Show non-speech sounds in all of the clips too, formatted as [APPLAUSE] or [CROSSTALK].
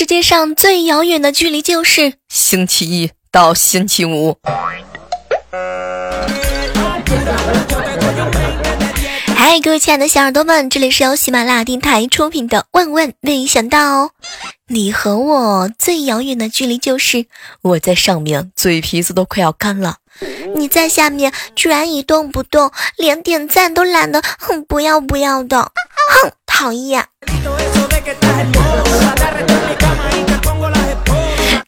世界上最遥远的距离就是星期一到星期五。嗨，各位亲爱的小耳朵们，这里是由喜马拉雅电台出品的《万万没想到》。你和我最遥远的距离就是我在上面，嘴皮子都快要干了；你在下面，居然一动不动，连点赞都懒得，哼，不要不要的，哼，讨厌。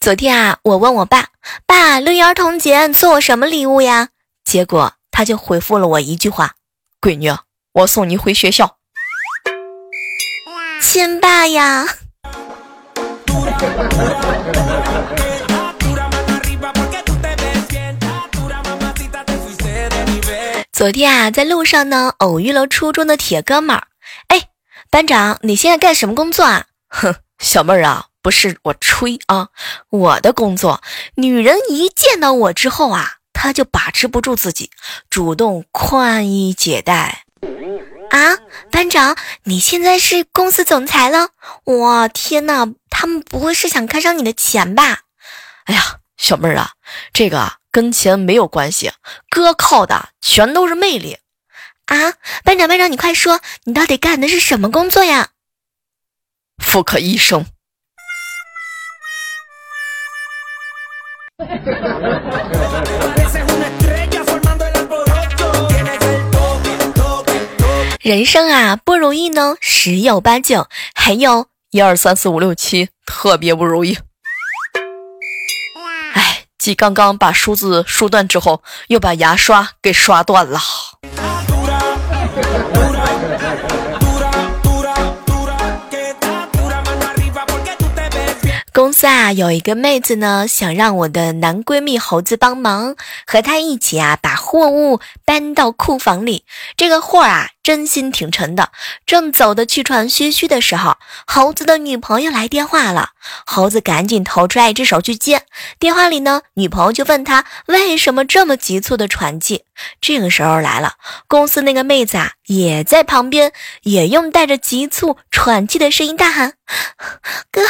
昨天啊，我问我爸：“爸，六一儿童节你送我什么礼物呀？”结果他就回复了我一句话：“闺女，我送你回学校。”亲爸呀！昨天啊，在路上呢，偶遇了初中的铁哥们儿。哎，班长，你现在干什么工作啊？哼，小妹儿啊。不是我吹啊，我的工作，女人一见到我之后啊，她就把持不住自己，主动宽衣解带。啊，班长，你现在是公司总裁了？哇，天哪，他们不会是想看上你的钱吧？哎呀，小妹儿啊，这个啊跟钱没有关系，哥靠的全都是魅力。啊，班长，班长，你快说，你到底干的是什么工作呀？妇科医生。人生啊不容易呢，十有八九，还有一二三四五六七，特别不容易。哎，继刚刚把梳子梳断之后，又把牙刷给刷断了。公司啊，有一个妹子呢，想让我的男闺蜜猴子帮忙，和她一起啊，把货物搬到库房里。这个货啊，真心挺沉的。正走的气喘吁吁的时候，猴子的女朋友来电话了。猴子赶紧投出来一只手去接。电话里呢，女朋友就问他为什么这么急促的喘气。这个时候来了，公司那个妹子啊，也在旁边，也用带着急促喘气的声音大喊：“哥，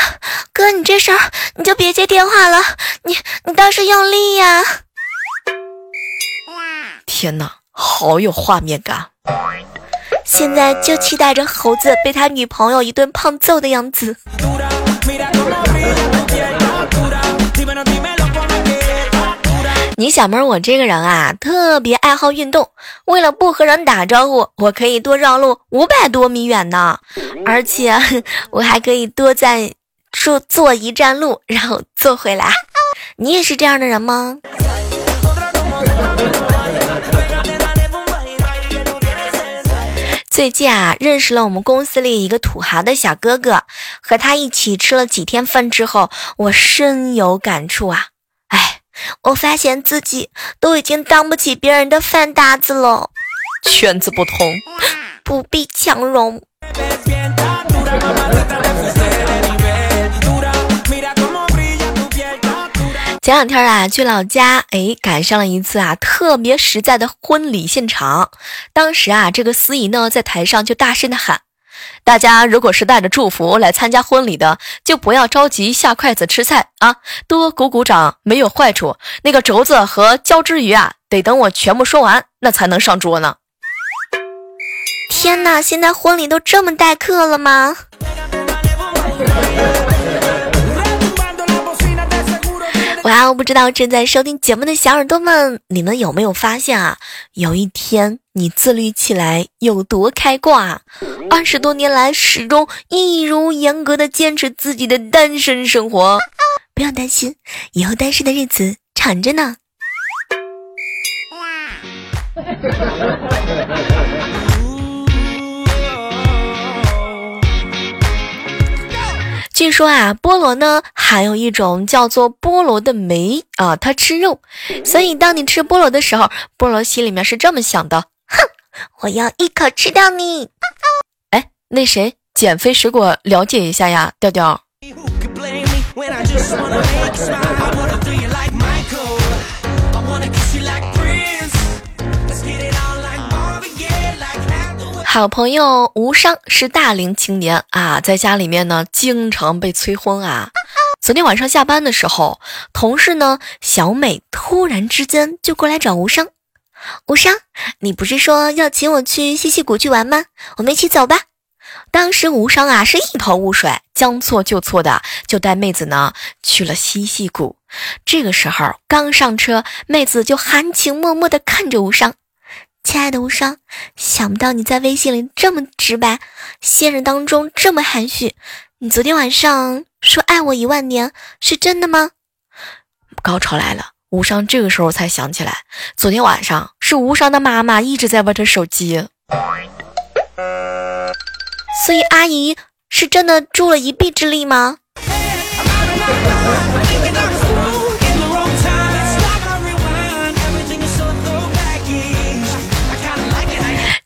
哥，你这事儿你就别接电话了，你你倒是用力呀！”天哪，好有画面感！现在就期待着猴子被他女朋友一顿胖揍的样子。你小妹，我这个人啊，特别爱好运动。为了不和人打招呼，我可以多绕路五百多米远呢。而且 [LAUGHS] 我还可以多在坐坐一站路，然后坐回来。你也是这样的人吗？最近啊，认识了我们公司里一个土豪的小哥哥，和他一起吃了几天饭之后，我深有感触啊。我发现自己都已经当不起别人的饭搭子了，圈子不同，不必强融。前两天啊，去老家，哎，赶上了一次啊特别实在的婚礼现场。当时啊，这个司仪呢在台上就大声的喊。大家如果是带着祝福来参加婚礼的，就不要着急下筷子吃菜啊，多鼓鼓掌没有坏处。那个肘子和椒汁鱼啊，得等我全部说完，那才能上桌呢。天哪，现在婚礼都这么待客了吗？哇呀，不知道正在收听节目的小耳朵们，你们有没有发现啊？有一天你自律起来有多开挂？二十多年来始终一如严格的坚持自己的单身生活。不要担心，以后单身的日子长着呢。据说啊，菠萝呢含有一种叫做菠萝的酶啊，它吃肉，所以当你吃菠萝的时候，菠萝心里面是这么想的：哼，我要一口吃掉你。哎，那谁，减肥水果了解一下呀，调调。好朋友无伤是大龄青年啊，在家里面呢经常被催婚啊。昨天晚上下班的时候，同事呢小美突然之间就过来找无伤。无伤，你不是说要请我去西溪谷去玩吗？我们一起走吧。当时无伤啊是一头雾水，将错就错的就带妹子呢去了西溪谷。这个时候刚上车，妹子就含情脉脉的看着无伤。亲爱的无双，想不到你在微信里这么直白，现实当中这么含蓄。你昨天晚上说爱我一万年，是真的吗？高潮来了，无双这个时候才想起来，昨天晚上是无双的妈妈一直在玩着手机，所以阿姨是真的助了一臂之力吗？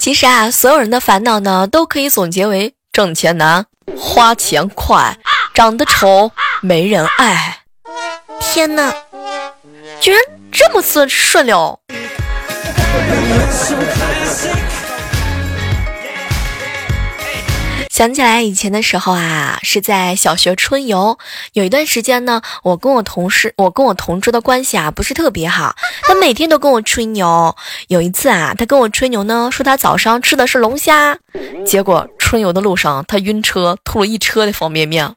其实啊，所有人的烦恼呢，都可以总结为挣钱难、花钱快、长得丑、没人爱。天哪，居然这么顺顺溜！想起来以前的时候啊，是在小学春游，有一段时间呢，我跟我同事，我跟我同桌的关系啊不是特别好，[LAUGHS] 他每天都跟我吹牛。有一次啊，他跟我吹牛呢，说他早上吃的是龙虾，结果春游的路上他晕车，吐了一车的方便面。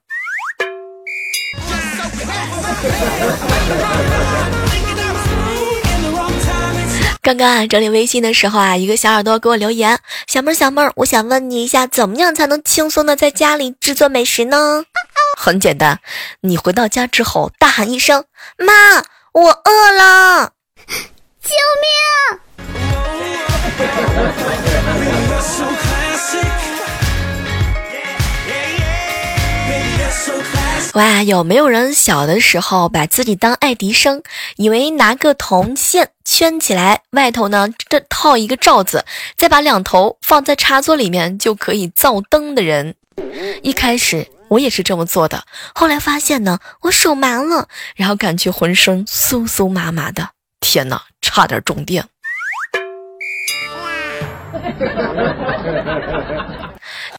刚刚啊，整理微信的时候啊，一个小耳朵给我留言：“小妹儿，小妹儿，我想问你一下，怎么样才能轻松的在家里制作美食呢？”很简单，你回到家之后大喊一声：“妈，我饿了！”救命！[LAUGHS] 哇，有没有人小的时候把自己当爱迪生，以为拿个铜线圈起来，外头呢这套一个罩子，再把两头放在插座里面就可以造灯的人？一开始我也是这么做的，后来发现呢，我手麻了，然后感觉浑身酥酥麻麻的，天哪，差点中电。[LAUGHS]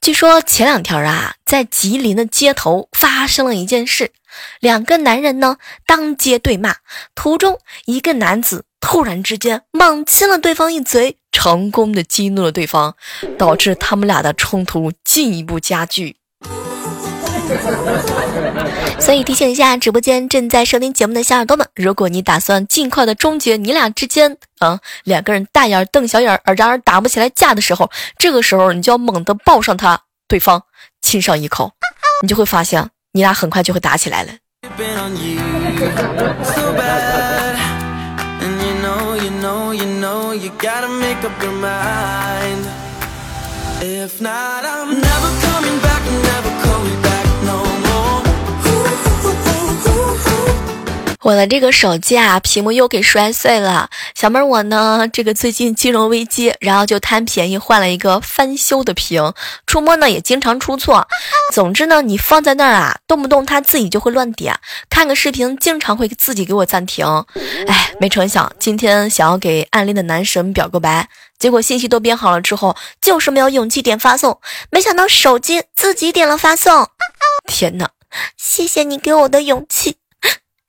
据说前两天啊，在吉林的街头发生了一件事，两个男人呢当街对骂，途中一个男子突然之间猛亲了对方一嘴，成功的激怒了对方，导致他们俩的冲突进一步加剧。[LAUGHS] 所以提醒一下直播间正在收听节目的小耳朵们，如果你打算尽快的终结你俩之间啊两个人大眼瞪小眼，而然而打不起来架的时候，这个时候你就要猛地抱上他，对方亲上一口，你就会发现你俩很快就会打起来了。我的这个手机啊，屏幕又给摔碎了。小妹儿，我呢，这个最近金融危机，然后就贪便宜换了一个翻修的屏，触摸呢也经常出错。总之呢，你放在那儿啊，动不动它自己就会乱点，看个视频经常会自己给我暂停。哎，没成想今天想要给暗恋的男神表个白，结果信息都编好了之后，就是没有勇气点发送，没想到手机自己点了发送。天哪，谢谢你给我的勇气。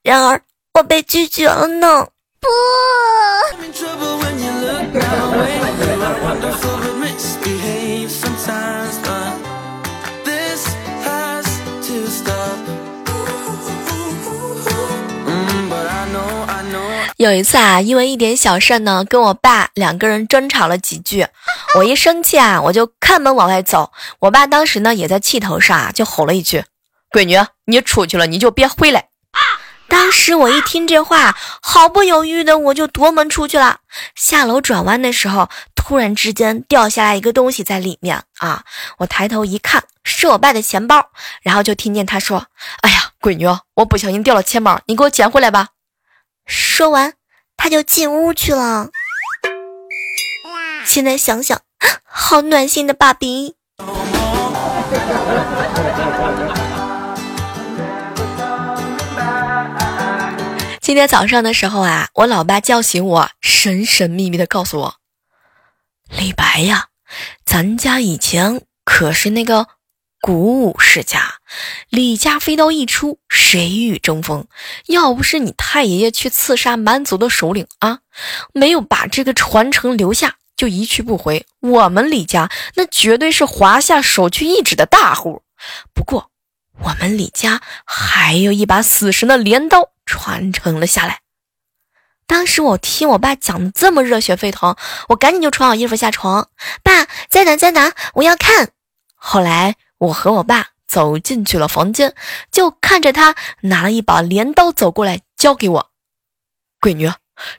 然而，我被拒绝了呢。不。有一次啊，因为一点小事呢，跟我爸两个人争吵了几句。[LAUGHS] 我一生气啊，我就开门往外走。我爸当时呢也在气头上啊，就吼了一句：“闺女，你出去了你就别回来。”当时我一听这话，毫不犹豫的我就夺门出去了。下楼转弯的时候，突然之间掉下来一个东西在里面啊！我抬头一看，是我爸的钱包，然后就听见他说：“哎呀，闺女，我不小心掉了钱包，你给我捡回来吧。”说完，他就进屋去了。现在想想，好暖心的爸比。今天早上的时候啊，我老爸叫醒我，神神秘秘的告诉我：“李白呀，咱家以前可是那个。”古武世家，李家飞刀一出，谁与争锋？要不是你太爷爷去刺杀蛮族的首领啊，没有把这个传承留下，就一去不回。我们李家那绝对是华夏首屈一指的大户。不过，我们李家还有一把死神的镰刀传承了下来。当时我听我爸讲的这么热血沸腾，我赶紧就穿好衣服下床。爸，在哪在哪？我要看。后来。我和我爸走进去了房间，就看着他拿了一把镰刀走过来，交给我。闺女，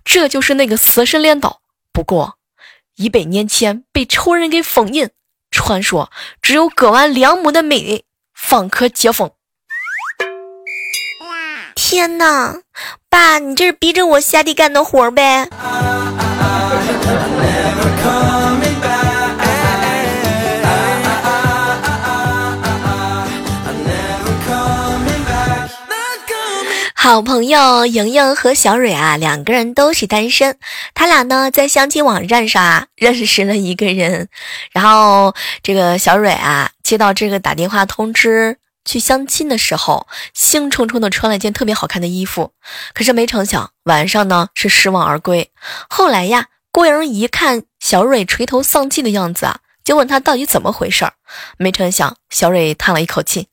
这就是那个死神镰刀，不过一百年前被仇人给封印，传说只有割完两亩的美人方可解封。天哪，爸，你这是逼着我下地干的活呗？好朋友莹莹和小蕊啊，两个人都是单身。他俩呢在相亲网站上啊认识了一个人，然后这个小蕊啊接到这个打电话通知去相亲的时候，兴冲冲的穿了一件特别好看的衣服。可是没成想晚上呢是失望而归。后来呀，郭莹一看小蕊垂头丧气的样子啊，就问他到底怎么回事儿。没成想小蕊叹了一口气，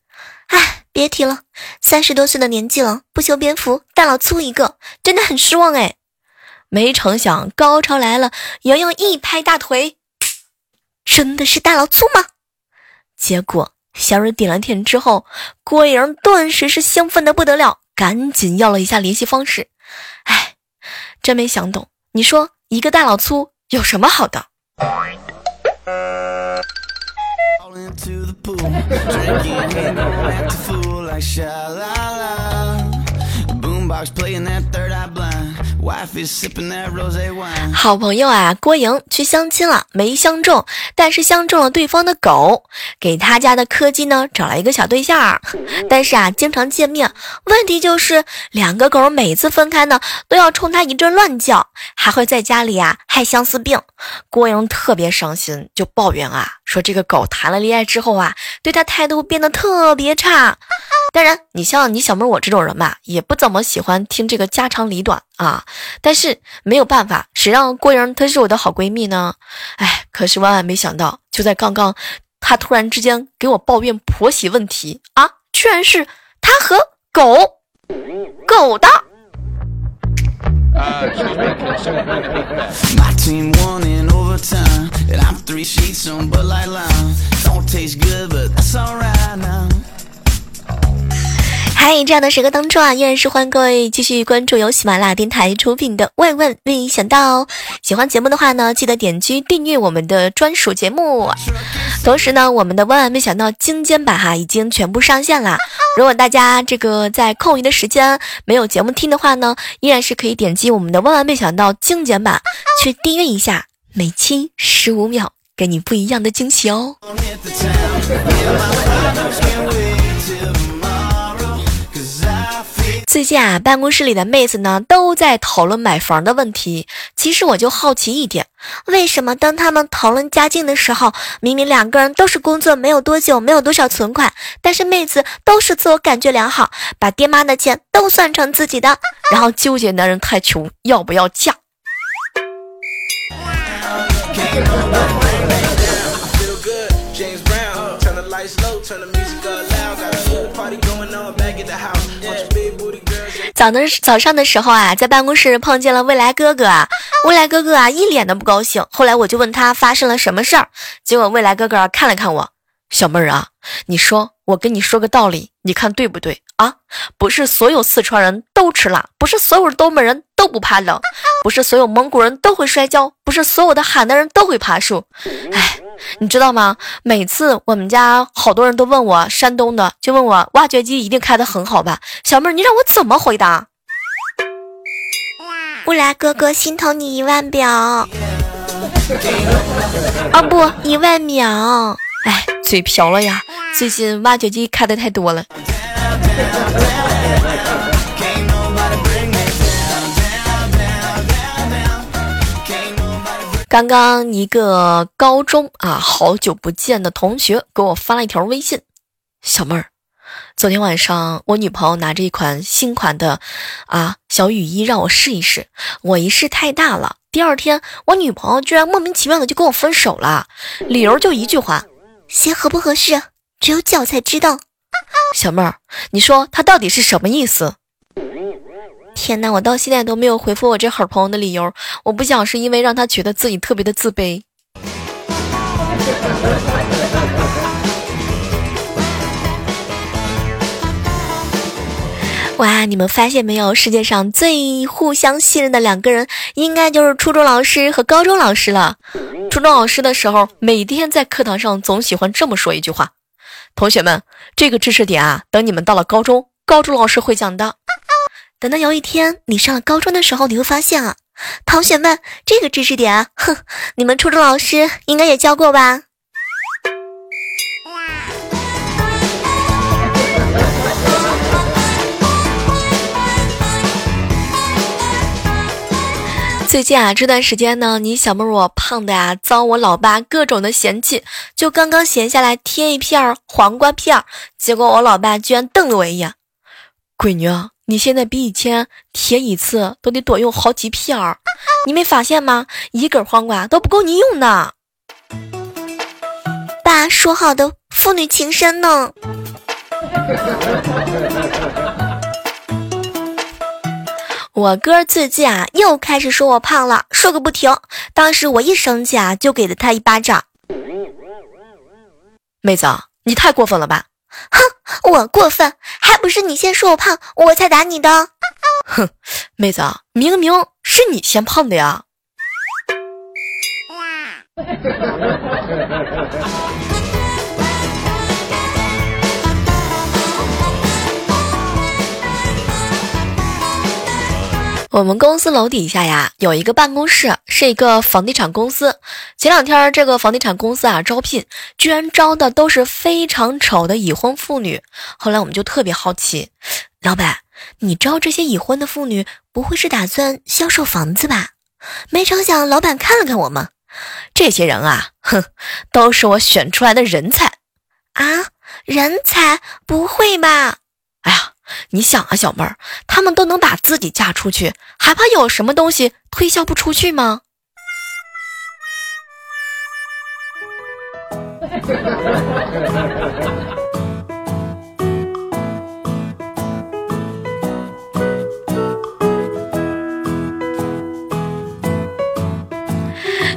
唉。别提了，三十多岁的年纪了，不修边幅，大老粗一个，真的很失望哎。没成想高潮来了，莹莹一拍大腿，真的是大老粗吗？结果小蕊点了点之后，郭莹顿时是兴奋的不得了，赶紧要了一下联系方式。哎，真没想懂，你说一个大老粗有什么好的？[LAUGHS] 好朋友啊，郭莹去相亲了，没相中，但是相中了对方的狗，给他家的柯基呢找了一个小对象，但是啊，经常见面，问题就是两个狗每次分开呢，都要冲他一阵乱叫，还会在家里啊害相思病。郭莹特别伤心，就抱怨啊，说这个狗谈了恋爱之后啊，对他态度变得特别差。当然，你像你小妹我这种人吧，也不怎么喜欢听这个家长里短啊。但是没有办法，谁让郭莹她是我的好闺蜜呢？哎，可是万万没想到，就在刚刚，她突然之间给我抱怨婆媳问题啊，居然是她和狗狗的。嗨，这样的时刻当中啊，依然是欢迎各位继续关注由喜马拉雅电台出品的《万万没想到》。喜欢节目的话呢，记得点击订阅我们的专属节目。同时呢，我们的《万万没想到》精简版哈已经全部上线了。如果大家这个在空余的时间没有节目听的话呢，依然是可以点击我们的《万万没想到》精简版去订阅一下，每期十五秒，给你不一样的惊喜哦。最近啊，办公室里的妹子呢都在讨论买房的问题。其实我就好奇一点，为什么当他们讨论家境的时候，明明两个人都是工作没有多久，没有多少存款，但是妹子都是自我感觉良好，把爹妈的钱都算成自己的，然后纠结男人太穷要不要嫁？[LAUGHS] 早的早上的时候啊，在办公室碰见了未来哥哥啊，未来哥哥啊一脸的不高兴。后来我就问他发生了什么事儿，结果未来哥哥看了看我，小妹儿啊，你说我跟你说个道理，你看对不对啊？不是所有四川人都吃辣，不是所有东北人都不怕冷，不是所有蒙古人都会摔跤，不是所有的海南人都会爬树。哎。你知道吗？每次我们家好多人都问我山东的，就问我挖掘机一定开得很好吧？小妹儿，你让我怎么回答？乌来哥哥心疼你一万表，[LAUGHS] 啊不，一万秒。哎，嘴瓢了呀！最近挖掘机开的太多了。刚刚一个高中啊，好久不见的同学给我发了一条微信，小妹儿，昨天晚上我女朋友拿着一款新款的啊小雨衣让我试一试，我一试太大了，第二天我女朋友居然莫名其妙的就跟我分手了，理由就一句话，鞋合不合适，只有脚才知道。小妹儿，你说他到底是什么意思？天哪，我到现在都没有回复我这好朋友的理由。我不想是因为让他觉得自己特别的自卑。哇，你们发现没有？世界上最互相信任的两个人，应该就是初中老师和高中老师了。初中老师的时候，每天在课堂上总喜欢这么说一句话：“同学们，这个知识点啊，等你们到了高中，高中老师会讲的。”等到有一天你上了高中的时候，你会发现啊，同学们，这个知识点，哼，你们初中老师应该也教过吧？最近啊，这段时间呢，你小妹我胖的呀，遭我老爸各种的嫌弃，就刚刚闲下来贴一片黄瓜片，结果我老爸居然瞪了我一眼，闺女。你现在比以前贴一次都得多用好几片儿，你没发现吗？一根黄瓜都不够你用的。爸说好的父女情深呢。我哥最近啊又开始说我胖了，说个不停。当时我一生气啊就给了他一巴掌。妹子，你太过分了吧！哼，我过分，还不是你先说我胖，我才打你的。哼，妹子，明明是你先胖的呀。[LAUGHS] 我们公司楼底下呀，有一个办公室，是一个房地产公司。前两天这个房地产公司啊招聘，居然招的都是非常丑的已婚妇女。后来我们就特别好奇，老板，你招这些已婚的妇女，不会是打算销售房子吧？没成想，老板看了看我们，这些人啊，哼，都是我选出来的人才啊！人才？不会吧？你想啊，小妹儿，他们都能把自己嫁出去，还怕有什么东西推销不出去吗？[LAUGHS]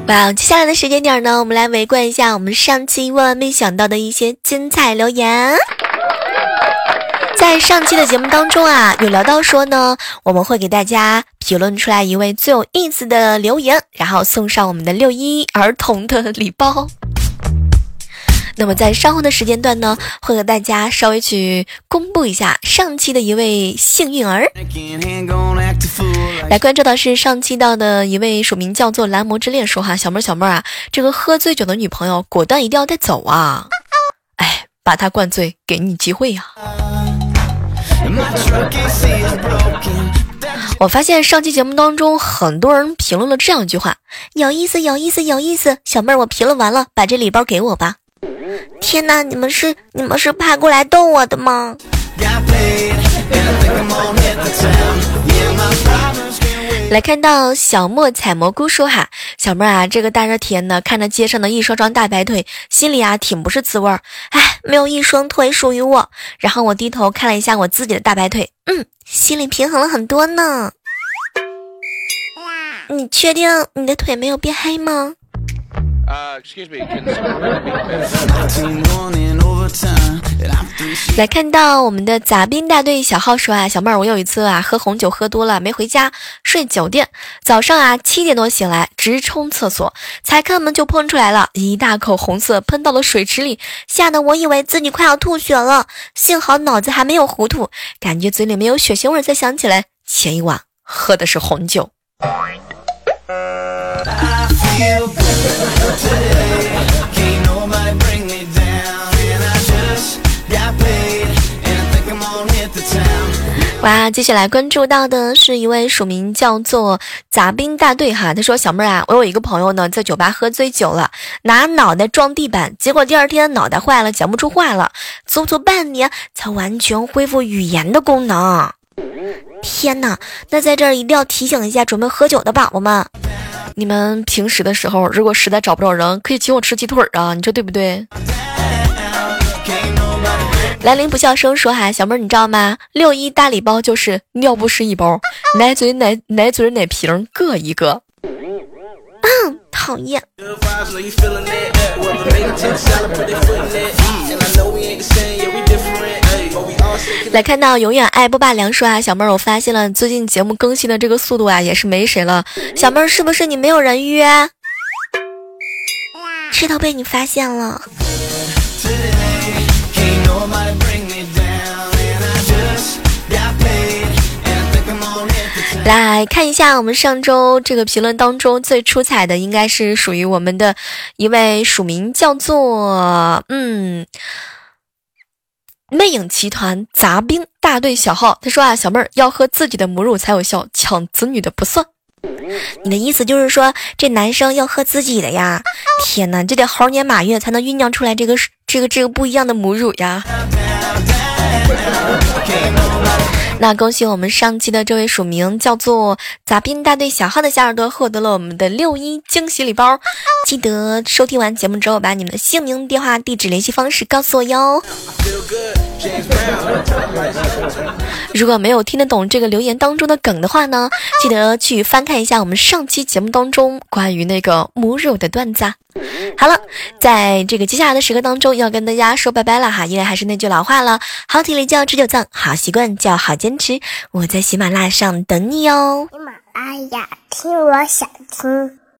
哇，接下来的时间点呢，我们来围观一下我们上期万万没想到的一些精彩留言。在上期的节目当中啊，有聊到说呢，我们会给大家评论出来一位最有意思的留言，然后送上我们的六一儿童的礼包。[LAUGHS] 那么在稍后的时间段呢，会和大家稍微去公布一下上期的一位幸运儿。来关注到是上期到的一位署名叫做蓝魔之恋说哈，小妹儿小妹儿啊，这个喝醉酒的女朋友果断一定要带走啊！哎，把他灌醉，给你机会呀。我发现上期节目当中，很多人评论了这样一句话：“有意思，有意思，有意思。”小妹儿，我评论完了，把这礼包给我吧。天哪，你们是你们是派过来逗我的吗？来看到小莫采蘑菇说哈，小妹儿啊，这个大热天的，看着街上的一双双大白腿，心里啊挺不是滋味儿。哎，没有一双腿属于我。然后我低头看了一下我自己的大白腿，嗯，心里平衡了很多呢。你确定你的腿没有变黑吗？[LAUGHS] 来看到我们的杂兵大队小号说啊，小妹儿，我有一次啊喝红酒喝多了没回家，睡酒店，早上啊七点多醒来，直冲厕所，才开门就喷出来了一大口红色，喷到了水池里，吓得我以为自己快要吐血了，幸好脑子还没有糊涂，感觉嘴里没有血腥味，才想起来前一晚喝的是红酒。哇，接下来关注到的是一位署名叫做杂兵大队哈，他说小妹儿啊，我有一个朋友呢，在酒吧喝醉酒了，拿脑袋撞地板，结果第二天脑袋坏了，讲不出话了，足足半年才完全恢复语言的功能。天哪，那在这儿一定要提醒一下准备喝酒的宝宝们，你们平时的时候，如果实在找不着人，可以请我吃鸡腿啊，你说对不对？兰陵不笑生说哈，小妹儿你知道吗？六一大礼包就是尿不湿一包，奶嘴奶奶嘴奶瓶各一个。嗯，讨厌。来看到永远爱不罢凉说啊，小妹儿我发现了最近节目更新的这个速度啊，也是没谁了。小妹儿是不是你没有人约？知道被你发现了。来看一下我们上周这个评论当中最出彩的，应该是属于我们的一位署名叫做嗯魅影集团杂兵大队小号。他说啊，小妹儿要喝自己的母乳才有效，抢子女的不算。你的意思就是说这男生要喝自己的呀？天哪，这得猴年马月才能酝酿出来这个这个这个不一样的母乳呀！那恭喜我们上期的这位署名叫做杂兵大队小号的小耳朵获得了我们的六一惊喜礼包，[LAUGHS] 记得收听完节目之后把你们的姓名、电话、地址、联系方式告诉我哟。[LAUGHS] 如果没有听得懂这个留言当中的梗的话呢，记得去翻看一下我们上期节目当中关于那个母乳的段子。好了，在这个接下来的时刻当中，要跟大家说拜拜了哈，因为还是那句老话了，好体力就要持久战，好习惯就要好坚持。我在喜马拉雅上等你哦。喜马拉雅听，我想听。